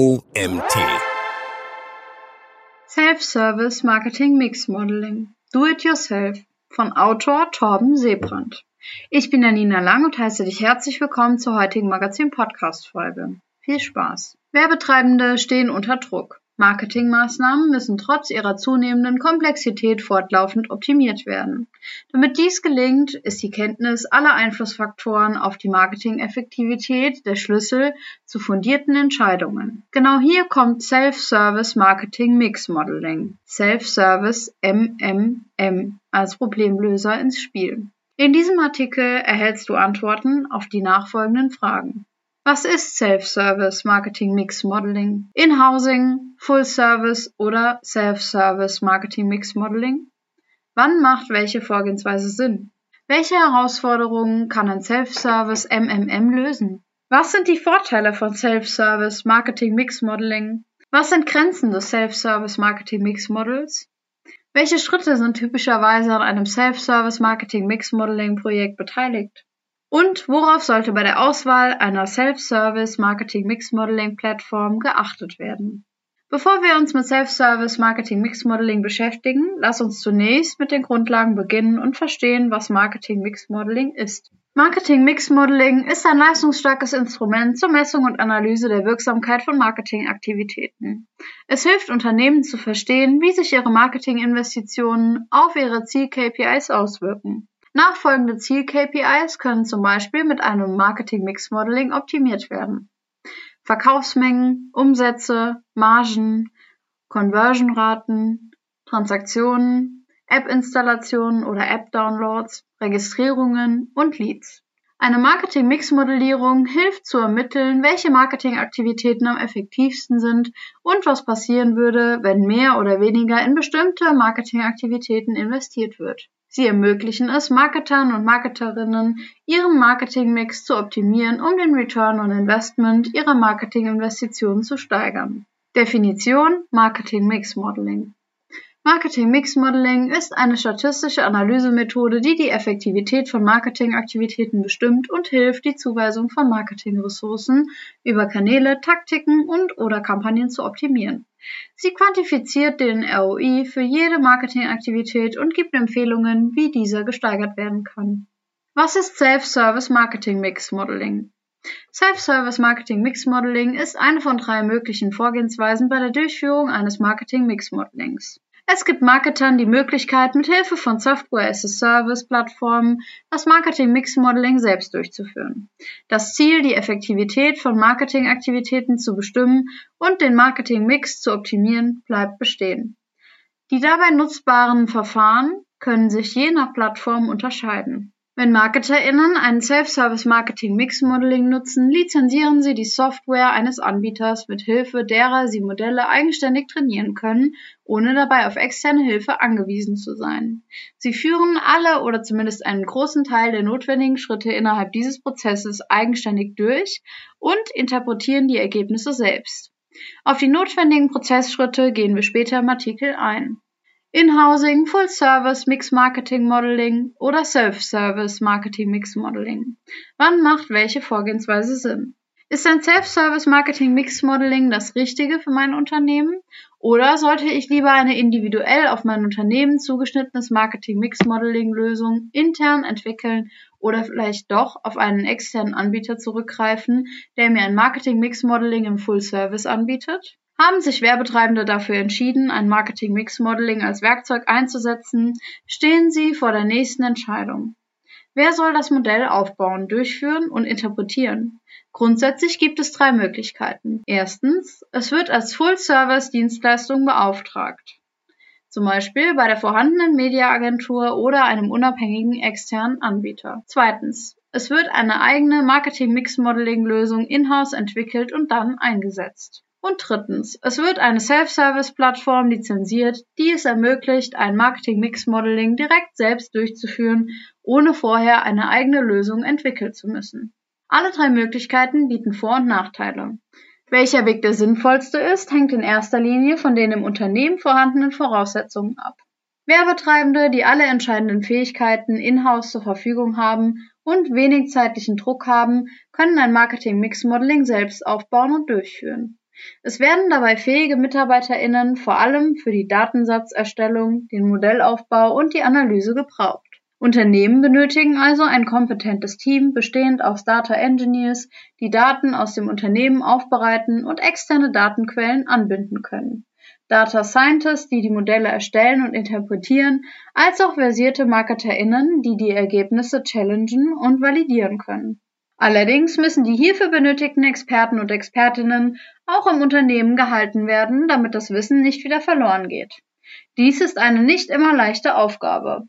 OMT. Self-Service Marketing Mix Modeling. Do it yourself von Autor Torben Seebrand. Ich bin Janina Lang und heiße dich herzlich willkommen zur heutigen Magazin-Podcast-Folge. Viel Spaß. Werbetreibende stehen unter Druck. Marketingmaßnahmen müssen trotz ihrer zunehmenden Komplexität fortlaufend optimiert werden. Damit dies gelingt, ist die Kenntnis aller Einflussfaktoren auf die Marketingeffektivität der Schlüssel zu fundierten Entscheidungen. Genau hier kommt Self-Service Marketing Mix Modeling, Self-Service MMM als Problemlöser ins Spiel. In diesem Artikel erhältst du Antworten auf die nachfolgenden Fragen. Was ist Self-Service Marketing Mix Modeling? In-Housing, Full Service oder Self-Service Marketing Mix Modeling? Wann macht welche Vorgehensweise Sinn? Welche Herausforderungen kann ein Self-Service MMM lösen? Was sind die Vorteile von Self-Service Marketing Mix Modeling? Was sind Grenzen des Self-Service Marketing Mix Models? Welche Schritte sind typischerweise an einem Self-Service Marketing Mix Modeling Projekt beteiligt? Und worauf sollte bei der Auswahl einer Self-Service Marketing Mix Modeling Plattform geachtet werden? Bevor wir uns mit Self-Service Marketing Mix Modeling beschäftigen, lass uns zunächst mit den Grundlagen beginnen und verstehen, was Marketing Mix Modeling ist. Marketing Mix Modeling ist ein leistungsstarkes Instrument zur Messung und Analyse der Wirksamkeit von Marketingaktivitäten. Es hilft Unternehmen zu verstehen, wie sich ihre Marketinginvestitionen auf ihre Ziel-KPIs auswirken. Nachfolgende Ziel-KPIs können zum Beispiel mit einem Marketing-Mix-Modeling optimiert werden. Verkaufsmengen, Umsätze, Margen, Conversion-Raten, Transaktionen, App-Installationen oder App-Downloads, Registrierungen und Leads. Eine Marketing-Mix-Modellierung hilft zu ermitteln, welche Marketingaktivitäten am effektivsten sind und was passieren würde, wenn mehr oder weniger in bestimmte Marketingaktivitäten investiert wird. Sie ermöglichen es Marketern und Marketerinnen, ihren Marketingmix zu optimieren, um den Return on Investment ihrer Marketinginvestitionen zu steigern. Definition Marketing Mix Modeling Marketing Mix Modeling ist eine statistische Analysemethode, die die Effektivität von Marketingaktivitäten bestimmt und hilft, die Zuweisung von Marketingressourcen über Kanäle, Taktiken und/oder Kampagnen zu optimieren. Sie quantifiziert den ROI für jede Marketingaktivität und gibt Empfehlungen, wie dieser gesteigert werden kann. Was ist Self-Service Marketing Mix Modeling? Self-Service Marketing Mix Modeling ist eine von drei möglichen Vorgehensweisen bei der Durchführung eines Marketing Mix Modelings. Es gibt Marketern die Möglichkeit, mit Hilfe von Software-as-a-Service-Plattformen das Marketing-Mix-Modeling selbst durchzuführen. Das Ziel, die Effektivität von Marketingaktivitäten zu bestimmen und den Marketing-Mix zu optimieren, bleibt bestehen. Die dabei nutzbaren Verfahren können sich je nach Plattform unterscheiden. Wenn MarketerInnen einen Self-Service-Marketing-Mix-Modeling nutzen, lizenzieren sie die Software eines Anbieters, mit Hilfe derer sie Modelle eigenständig trainieren können, ohne dabei auf externe Hilfe angewiesen zu sein. Sie führen alle oder zumindest einen großen Teil der notwendigen Schritte innerhalb dieses Prozesses eigenständig durch und interpretieren die Ergebnisse selbst. Auf die notwendigen Prozessschritte gehen wir später im Artikel ein. In-Housing, Full-Service, Mix-Marketing-Modeling oder Self-Service Marketing-Mix-Modeling. Wann macht welche Vorgehensweise Sinn? Ist ein Self-Service-Marketing-Mix-Modeling das Richtige für mein Unternehmen? Oder sollte ich lieber eine individuell auf mein Unternehmen zugeschnittenes Marketing-Mix-Modeling-Lösung intern entwickeln oder vielleicht doch auf einen externen Anbieter zurückgreifen, der mir ein Marketing-Mix-Modeling im Full-Service anbietet? Haben sich Werbetreibende dafür entschieden, ein Marketing-Mix-Modeling als Werkzeug einzusetzen, stehen sie vor der nächsten Entscheidung. Wer soll das Modell aufbauen, durchführen und interpretieren? Grundsätzlich gibt es drei Möglichkeiten. Erstens, es wird als Full-Service-Dienstleistung beauftragt. Zum Beispiel bei der vorhandenen Mediaagentur oder einem unabhängigen externen Anbieter. Zweitens, es wird eine eigene Marketing-Mix-Modeling-Lösung in-house entwickelt und dann eingesetzt. Und drittens, es wird eine Self-Service-Plattform lizenziert, die es ermöglicht, ein Marketing-Mix-Modeling direkt selbst durchzuführen, ohne vorher eine eigene Lösung entwickeln zu müssen. Alle drei Möglichkeiten bieten Vor- und Nachteile. Welcher Weg der sinnvollste ist, hängt in erster Linie von den im Unternehmen vorhandenen Voraussetzungen ab. Werbetreibende, die alle entscheidenden Fähigkeiten in-house zur Verfügung haben und wenig zeitlichen Druck haben, können ein Marketing-Mix-Modeling selbst aufbauen und durchführen. Es werden dabei fähige MitarbeiterInnen vor allem für die Datensatzerstellung, den Modellaufbau und die Analyse gebraucht. Unternehmen benötigen also ein kompetentes Team bestehend aus Data Engineers, die Daten aus dem Unternehmen aufbereiten und externe Datenquellen anbinden können. Data Scientists, die die Modelle erstellen und interpretieren, als auch versierte MarketerInnen, die die Ergebnisse challengen und validieren können. Allerdings müssen die hierfür benötigten Experten und Expertinnen auch im Unternehmen gehalten werden, damit das Wissen nicht wieder verloren geht. Dies ist eine nicht immer leichte Aufgabe.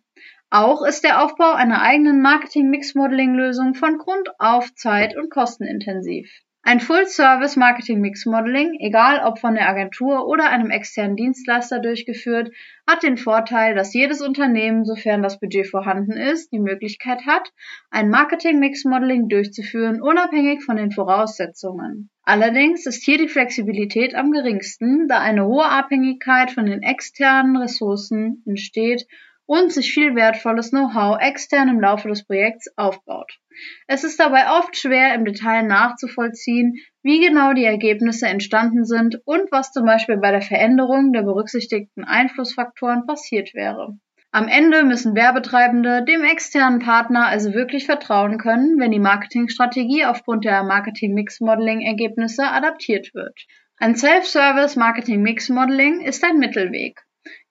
Auch ist der Aufbau einer eigenen Marketing-Mix-Modeling-Lösung von Grund auf zeit- und kostenintensiv. Ein Full-Service-Marketing-Mix-Modeling, egal ob von der Agentur oder einem externen Dienstleister durchgeführt, hat den Vorteil, dass jedes Unternehmen, sofern das Budget vorhanden ist, die Möglichkeit hat, ein Marketing-Mix-Modeling durchzuführen, unabhängig von den Voraussetzungen. Allerdings ist hier die Flexibilität am geringsten, da eine hohe Abhängigkeit von den externen Ressourcen entsteht und sich viel wertvolles Know-how extern im Laufe des Projekts aufbaut. Es ist dabei oft schwer im Detail nachzuvollziehen, wie genau die Ergebnisse entstanden sind und was zum Beispiel bei der Veränderung der berücksichtigten Einflussfaktoren passiert wäre. Am Ende müssen Werbetreibende dem externen Partner also wirklich vertrauen können, wenn die Marketingstrategie aufgrund der Marketing-Mix-Modeling-Ergebnisse adaptiert wird. Ein Self-Service Marketing-Mix-Modeling ist ein Mittelweg.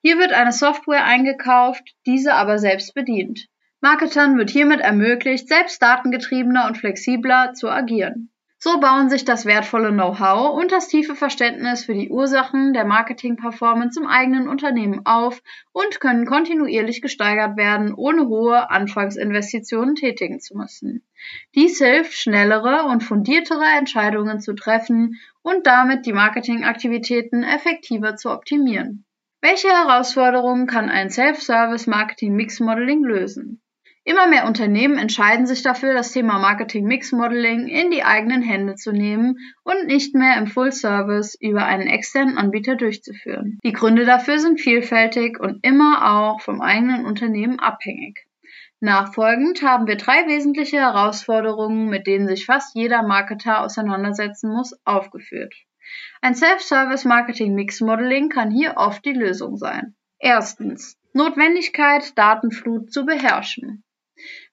Hier wird eine Software eingekauft, diese aber selbst bedient. Marketern wird hiermit ermöglicht, selbst datengetriebener und flexibler zu agieren. So bauen sich das wertvolle Know-how und das tiefe Verständnis für die Ursachen der Marketing-Performance im eigenen Unternehmen auf und können kontinuierlich gesteigert werden, ohne hohe Anfangsinvestitionen tätigen zu müssen. Dies hilft, schnellere und fundiertere Entscheidungen zu treffen und damit die Marketingaktivitäten effektiver zu optimieren. Welche Herausforderungen kann ein Self-Service-Marketing-Mix-Modeling lösen? Immer mehr Unternehmen entscheiden sich dafür, das Thema Marketing-Mix-Modeling in die eigenen Hände zu nehmen und nicht mehr im Full-Service über einen externen Anbieter durchzuführen. Die Gründe dafür sind vielfältig und immer auch vom eigenen Unternehmen abhängig. Nachfolgend haben wir drei wesentliche Herausforderungen, mit denen sich fast jeder Marketer auseinandersetzen muss, aufgeführt. Ein Self-Service Marketing Mix Modeling kann hier oft die Lösung sein. Erstens. Notwendigkeit, Datenflut zu beherrschen.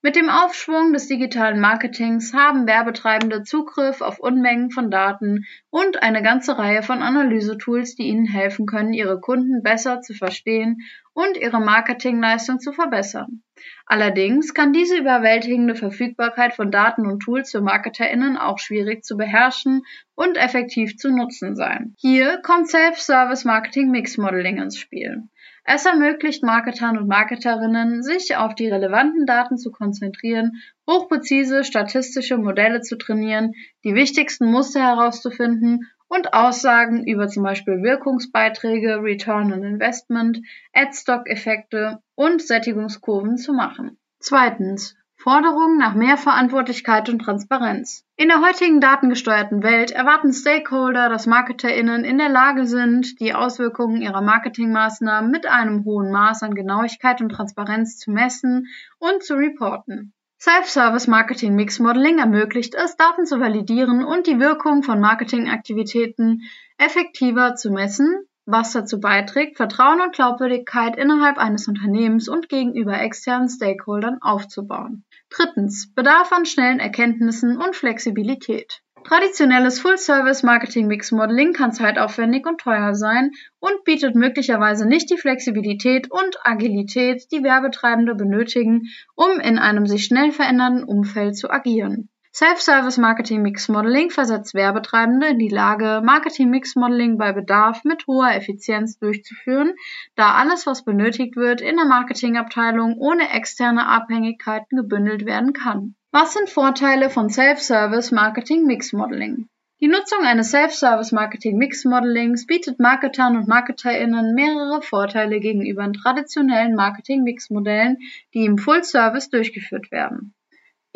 Mit dem Aufschwung des digitalen Marketings haben Werbetreibende Zugriff auf Unmengen von Daten und eine ganze Reihe von Analysetools, die ihnen helfen können, ihre Kunden besser zu verstehen und ihre Marketingleistung zu verbessern. Allerdings kann diese überwältigende Verfügbarkeit von Daten und Tools für MarketerInnen auch schwierig zu beherrschen und effektiv zu nutzen sein. Hier kommt Self-Service Marketing Mix Modeling ins Spiel. Es ermöglicht Marketern und Marketerinnen, sich auf die relevanten Daten zu konzentrieren, hochpräzise statistische Modelle zu trainieren, die wichtigsten Muster herauszufinden und Aussagen über zum Beispiel Wirkungsbeiträge, Return on Investment, Ad-Stock-Effekte und Sättigungskurven zu machen. Zweitens. Forderungen nach mehr Verantwortlichkeit und Transparenz. In der heutigen datengesteuerten Welt erwarten Stakeholder, dass MarketerInnen in der Lage sind, die Auswirkungen ihrer Marketingmaßnahmen mit einem hohen Maß an Genauigkeit und Transparenz zu messen und zu reporten. Self-Service Marketing Mix Modeling ermöglicht es, Daten zu validieren und die Wirkung von Marketingaktivitäten effektiver zu messen was dazu beiträgt, Vertrauen und Glaubwürdigkeit innerhalb eines Unternehmens und gegenüber externen Stakeholdern aufzubauen. Drittens. Bedarf an schnellen Erkenntnissen und Flexibilität. Traditionelles Full-Service-Marketing-Mix-Modeling kann zeitaufwendig und teuer sein und bietet möglicherweise nicht die Flexibilität und Agilität, die Werbetreibende benötigen, um in einem sich schnell verändernden Umfeld zu agieren. Self-Service Marketing Mix Modeling versetzt Werbetreibende in die Lage, Marketing Mix Modeling bei Bedarf mit hoher Effizienz durchzuführen, da alles, was benötigt wird, in der Marketingabteilung ohne externe Abhängigkeiten gebündelt werden kann. Was sind Vorteile von Self-Service Marketing Mix Modeling? Die Nutzung eines Self-Service Marketing Mix Modelings bietet Marketern und MarketerInnen mehrere Vorteile gegenüber traditionellen Marketing Mix Modellen, die im Full Service durchgeführt werden.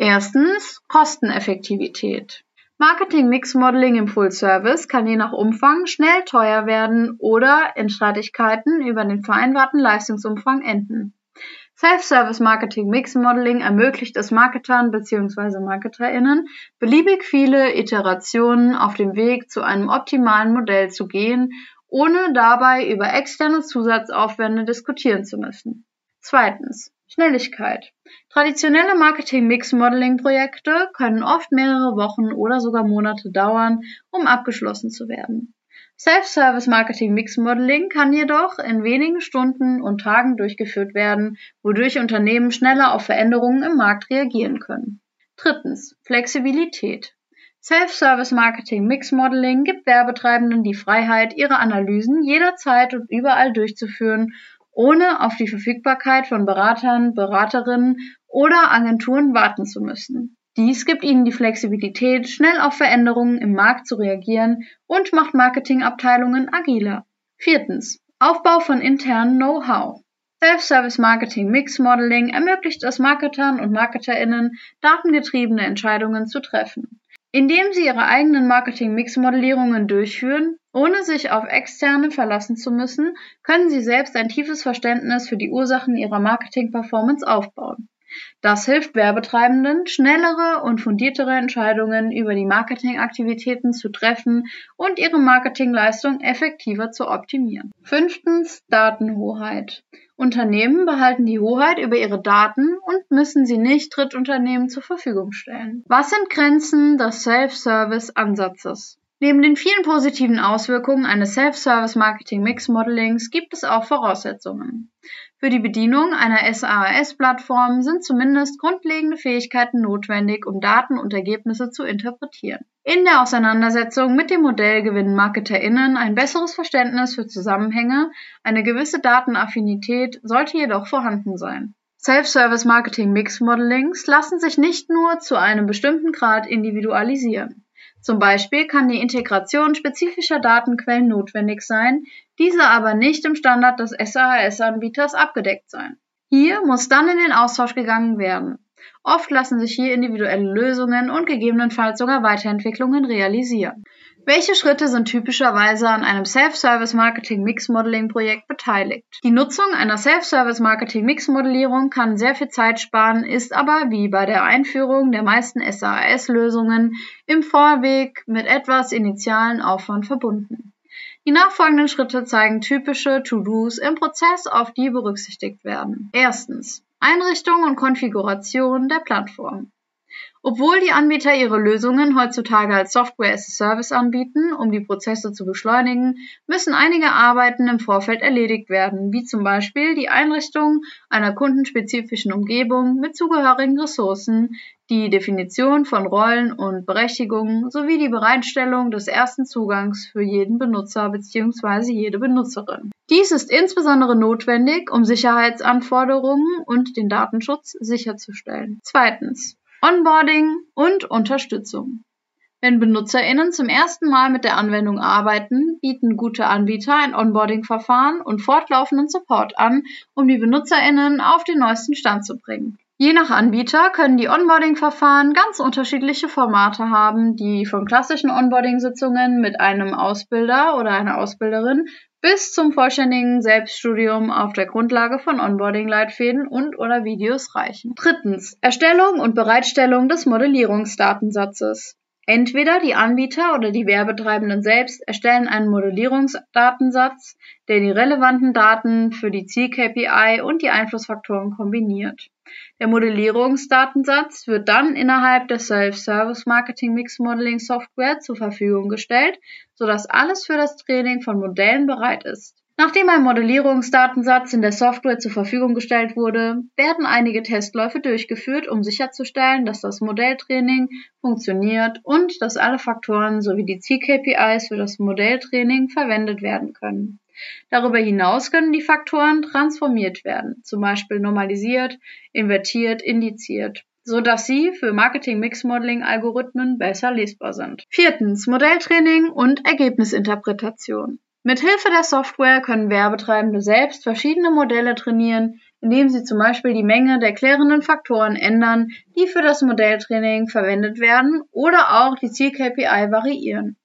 Erstens Kosteneffektivität. Marketing-Mix-Modeling im Full-Service kann je nach Umfang schnell teuer werden oder in Streitigkeiten über den vereinbarten Leistungsumfang enden. Self-Service Marketing Mix Modeling ermöglicht es Marketern bzw. MarketerInnen, beliebig viele Iterationen auf dem Weg zu einem optimalen Modell zu gehen, ohne dabei über externe Zusatzaufwände diskutieren zu müssen. Zweitens. Schnelligkeit. Traditionelle Marketing-Mix-Modeling-Projekte können oft mehrere Wochen oder sogar Monate dauern, um abgeschlossen zu werden. Self-Service Marketing Mix Modeling kann jedoch in wenigen Stunden und Tagen durchgeführt werden, wodurch Unternehmen schneller auf Veränderungen im Markt reagieren können. Drittens. Flexibilität. Self-Service Marketing Mix Modeling gibt Werbetreibenden die Freiheit, ihre Analysen jederzeit und überall durchzuführen ohne auf die Verfügbarkeit von Beratern, Beraterinnen oder Agenturen warten zu müssen. Dies gibt ihnen die Flexibilität, schnell auf Veränderungen im Markt zu reagieren und macht Marketingabteilungen agiler. Viertens. Aufbau von internen Know-how. Self-Service Marketing Mix Modeling ermöglicht es Marketern und Marketerinnen, datengetriebene Entscheidungen zu treffen. Indem sie ihre eigenen Marketing-Mix-Modellierungen durchführen, ohne sich auf Externe verlassen zu müssen, können sie selbst ein tiefes Verständnis für die Ursachen ihrer Marketing-Performance aufbauen. Das hilft Werbetreibenden, schnellere und fundiertere Entscheidungen über die Marketingaktivitäten zu treffen und ihre Marketingleistung effektiver zu optimieren. Fünftens Datenhoheit. Unternehmen behalten die Hoheit über ihre Daten und müssen sie nicht Drittunternehmen zur Verfügung stellen. Was sind Grenzen des Self-Service-Ansatzes? Neben den vielen positiven Auswirkungen eines Self-Service-Marketing-Mix-Modelings gibt es auch Voraussetzungen. Für die Bedienung einer SaaS-Plattform sind zumindest grundlegende Fähigkeiten notwendig, um Daten und Ergebnisse zu interpretieren. In der Auseinandersetzung mit dem Modell gewinnen MarketerInnen ein besseres Verständnis für Zusammenhänge, eine gewisse Datenaffinität sollte jedoch vorhanden sein. Self-Service Marketing Mix Modelings lassen sich nicht nur zu einem bestimmten Grad individualisieren. Zum Beispiel kann die Integration spezifischer Datenquellen notwendig sein, diese aber nicht im Standard des SaaS-Anbieters abgedeckt sein. Hier muss dann in den Austausch gegangen werden. Oft lassen sich hier individuelle Lösungen und gegebenenfalls sogar Weiterentwicklungen realisieren. Welche Schritte sind typischerweise an einem Self-Service Marketing Mix Modeling Projekt beteiligt? Die Nutzung einer Self-Service Marketing Mix Modellierung kann sehr viel Zeit sparen, ist aber wie bei der Einführung der meisten SaaS-Lösungen im Vorweg mit etwas initialen Aufwand verbunden. Die nachfolgenden Schritte zeigen typische To-Dos im Prozess, auf die berücksichtigt werden. Erstens. Einrichtung und Konfiguration der Plattform. Obwohl die Anbieter ihre Lösungen heutzutage als Software as a Service anbieten, um die Prozesse zu beschleunigen, müssen einige Arbeiten im Vorfeld erledigt werden, wie zum Beispiel die Einrichtung einer kundenspezifischen Umgebung mit zugehörigen Ressourcen, die Definition von Rollen und Berechtigungen sowie die Bereitstellung des ersten Zugangs für jeden Benutzer bzw. jede Benutzerin. Dies ist insbesondere notwendig, um Sicherheitsanforderungen und den Datenschutz sicherzustellen. Zweitens. Onboarding und Unterstützung. Wenn BenutzerInnen zum ersten Mal mit der Anwendung arbeiten, bieten gute Anbieter ein Onboarding-Verfahren und fortlaufenden Support an, um die BenutzerInnen auf den neuesten Stand zu bringen. Je nach Anbieter können die Onboarding-Verfahren ganz unterschiedliche Formate haben, die von klassischen Onboarding-Sitzungen mit einem Ausbilder oder einer Ausbilderin bis zum vollständigen Selbststudium auf der Grundlage von Onboarding-Leitfäden und oder Videos reichen. Drittens. Erstellung und Bereitstellung des Modellierungsdatensatzes. Entweder die Anbieter oder die Werbetreibenden selbst erstellen einen Modellierungsdatensatz, der die relevanten Daten für die Ziel-KPI und die Einflussfaktoren kombiniert. Der Modellierungsdatensatz wird dann innerhalb der Self-Service Marketing Mix Modeling Software zur Verfügung gestellt, sodass alles für das Training von Modellen bereit ist. Nachdem ein Modellierungsdatensatz in der Software zur Verfügung gestellt wurde, werden einige Testläufe durchgeführt, um sicherzustellen, dass das Modelltraining funktioniert und dass alle Faktoren sowie die Ziel-KPIs für das Modelltraining verwendet werden können. Darüber hinaus können die Faktoren transformiert werden, zum Beispiel normalisiert, invertiert, indiziert so dass sie für Marketing-Mix-Modeling-Algorithmen besser lesbar sind. Viertens, Modelltraining und Ergebnisinterpretation. Mit Hilfe der Software können Werbetreibende selbst verschiedene Modelle trainieren, indem sie zum Beispiel die Menge der klärenden Faktoren ändern, die für das Modelltraining verwendet werden oder auch die Ziel-KPI variieren.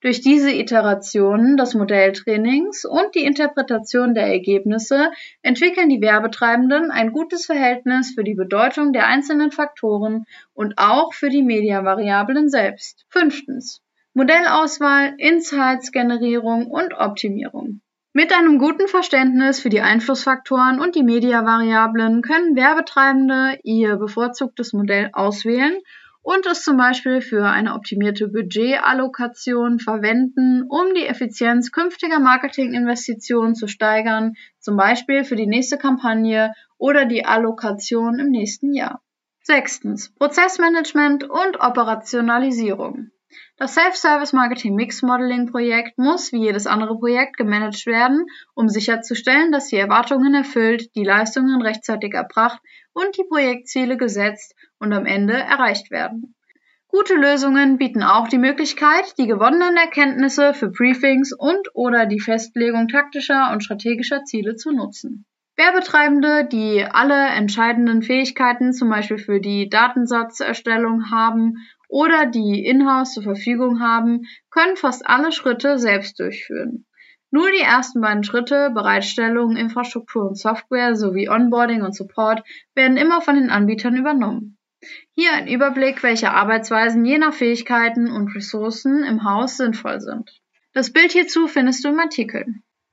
Durch diese Iterationen des Modelltrainings und die Interpretation der Ergebnisse entwickeln die Werbetreibenden ein gutes Verhältnis für die Bedeutung der einzelnen Faktoren und auch für die Mediavariablen selbst. Fünftens. Modellauswahl, Insights-Generierung und Optimierung. Mit einem guten Verständnis für die Einflussfaktoren und die Mediavariablen können Werbetreibende ihr bevorzugtes Modell auswählen und es zum Beispiel für eine optimierte Budgetallokation verwenden, um die Effizienz künftiger Marketinginvestitionen zu steigern, zum Beispiel für die nächste Kampagne oder die Allokation im nächsten Jahr. Sechstens. Prozessmanagement und Operationalisierung. Das Self-Service Marketing Mix Modeling Projekt muss wie jedes andere Projekt gemanagt werden, um sicherzustellen, dass die Erwartungen erfüllt, die Leistungen rechtzeitig erbracht und die Projektziele gesetzt und am Ende erreicht werden. Gute Lösungen bieten auch die Möglichkeit, die gewonnenen Erkenntnisse für Briefings und oder die Festlegung taktischer und strategischer Ziele zu nutzen. Werbetreibende, die alle entscheidenden Fähigkeiten zum Beispiel für die Datensatzerstellung haben oder die Inhouse zur Verfügung haben, können fast alle Schritte selbst durchführen. Nur die ersten beiden Schritte, Bereitstellung, Infrastruktur und Software sowie Onboarding und Support, werden immer von den Anbietern übernommen. Hier ein Überblick, welche Arbeitsweisen je nach Fähigkeiten und Ressourcen im Haus sinnvoll sind. Das Bild hierzu findest du im Artikel.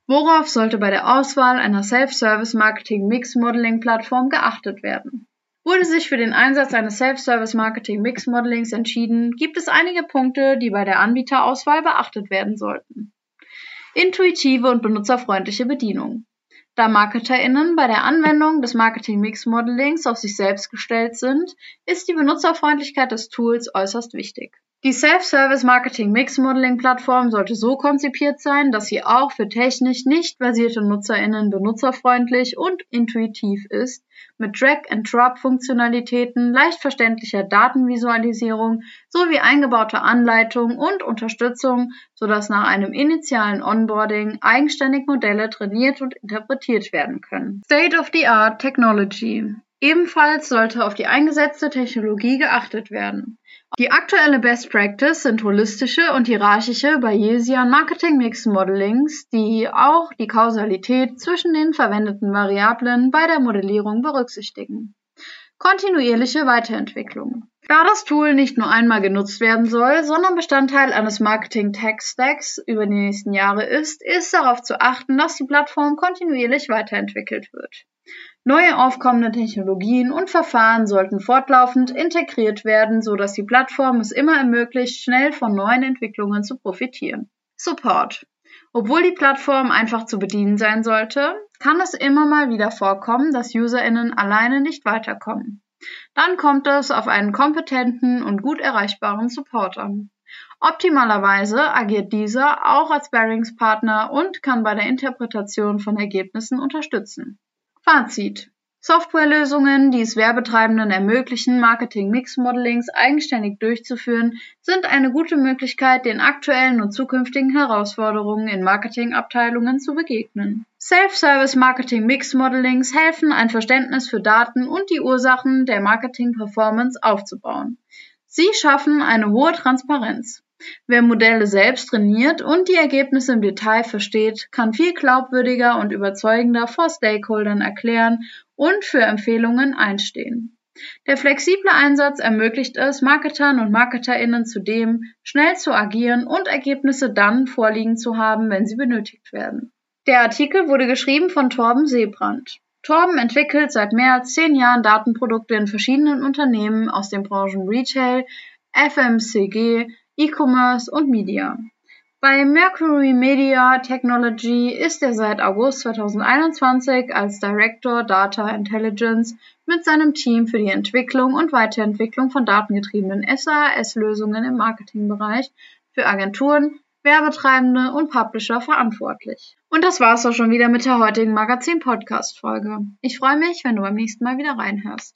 Worauf sollte bei der Auswahl einer Self-Service Marketing Mix Modeling Plattform geachtet werden? Wurde sich für den Einsatz eines Self-Service Marketing Mix Modelings entschieden, gibt es einige Punkte, die bei der Anbieterauswahl beachtet werden sollten. Intuitive und benutzerfreundliche Bedienung. Da MarketerInnen bei der Anwendung des Marketing-Mix-Modellings auf sich selbst gestellt sind, ist die Benutzerfreundlichkeit des Tools äußerst wichtig. Die Self-Service Marketing Mix Modeling Plattform sollte so konzipiert sein, dass sie auch für technisch nicht versierte NutzerInnen benutzerfreundlich und intuitiv ist, mit Drag-and-Drop-Funktionalitäten, leicht verständlicher Datenvisualisierung sowie eingebauter Anleitung und Unterstützung, sodass nach einem initialen Onboarding eigenständig Modelle trainiert und interpretiert werden können. State-of-the-Art Technology Ebenfalls sollte auf die eingesetzte Technologie geachtet werden. Die aktuelle Best Practice sind holistische und hierarchische Bayesian Marketing Mix Modelings, die auch die Kausalität zwischen den verwendeten Variablen bei der Modellierung berücksichtigen. Kontinuierliche Weiterentwicklung. Da das Tool nicht nur einmal genutzt werden soll, sondern Bestandteil eines Marketing Tech Stacks über die nächsten Jahre ist, ist darauf zu achten, dass die Plattform kontinuierlich weiterentwickelt wird. Neue aufkommende Technologien und Verfahren sollten fortlaufend integriert werden, so dass die Plattform es immer ermöglicht, schnell von neuen Entwicklungen zu profitieren. Support. Obwohl die Plattform einfach zu bedienen sein sollte, kann es immer mal wieder vorkommen, dass UserInnen alleine nicht weiterkommen. Dann kommt es auf einen kompetenten und gut erreichbaren Support an. Optimalerweise agiert dieser auch als Sparringspartner und kann bei der Interpretation von Ergebnissen unterstützen. Fazit: Softwarelösungen, die es Werbetreibenden ermöglichen, Marketing-Mix-Modelings eigenständig durchzuführen, sind eine gute Möglichkeit, den aktuellen und zukünftigen Herausforderungen in Marketingabteilungen zu begegnen. Self-Service Marketing-Mix-Modelings helfen, ein Verständnis für Daten und die Ursachen der Marketing-Performance aufzubauen. Sie schaffen eine hohe Transparenz. Wer Modelle selbst trainiert und die Ergebnisse im Detail versteht, kann viel glaubwürdiger und überzeugender vor Stakeholdern erklären und für Empfehlungen einstehen. Der flexible Einsatz ermöglicht es Marketern und Marketerinnen zudem, schnell zu agieren und Ergebnisse dann vorliegen zu haben, wenn sie benötigt werden. Der Artikel wurde geschrieben von Torben Seebrand. Torben entwickelt seit mehr als zehn Jahren Datenprodukte in verschiedenen Unternehmen aus den Branchen Retail, FMCG, E-Commerce und Media. Bei Mercury Media Technology ist er seit August 2021 als Director Data Intelligence mit seinem Team für die Entwicklung und Weiterentwicklung von datengetriebenen SAS-Lösungen im Marketingbereich für Agenturen, Werbetreibende und Publisher verantwortlich. Und das war's auch schon wieder mit der heutigen Magazin-Podcast-Folge. Ich freue mich, wenn du beim nächsten Mal wieder reinhörst.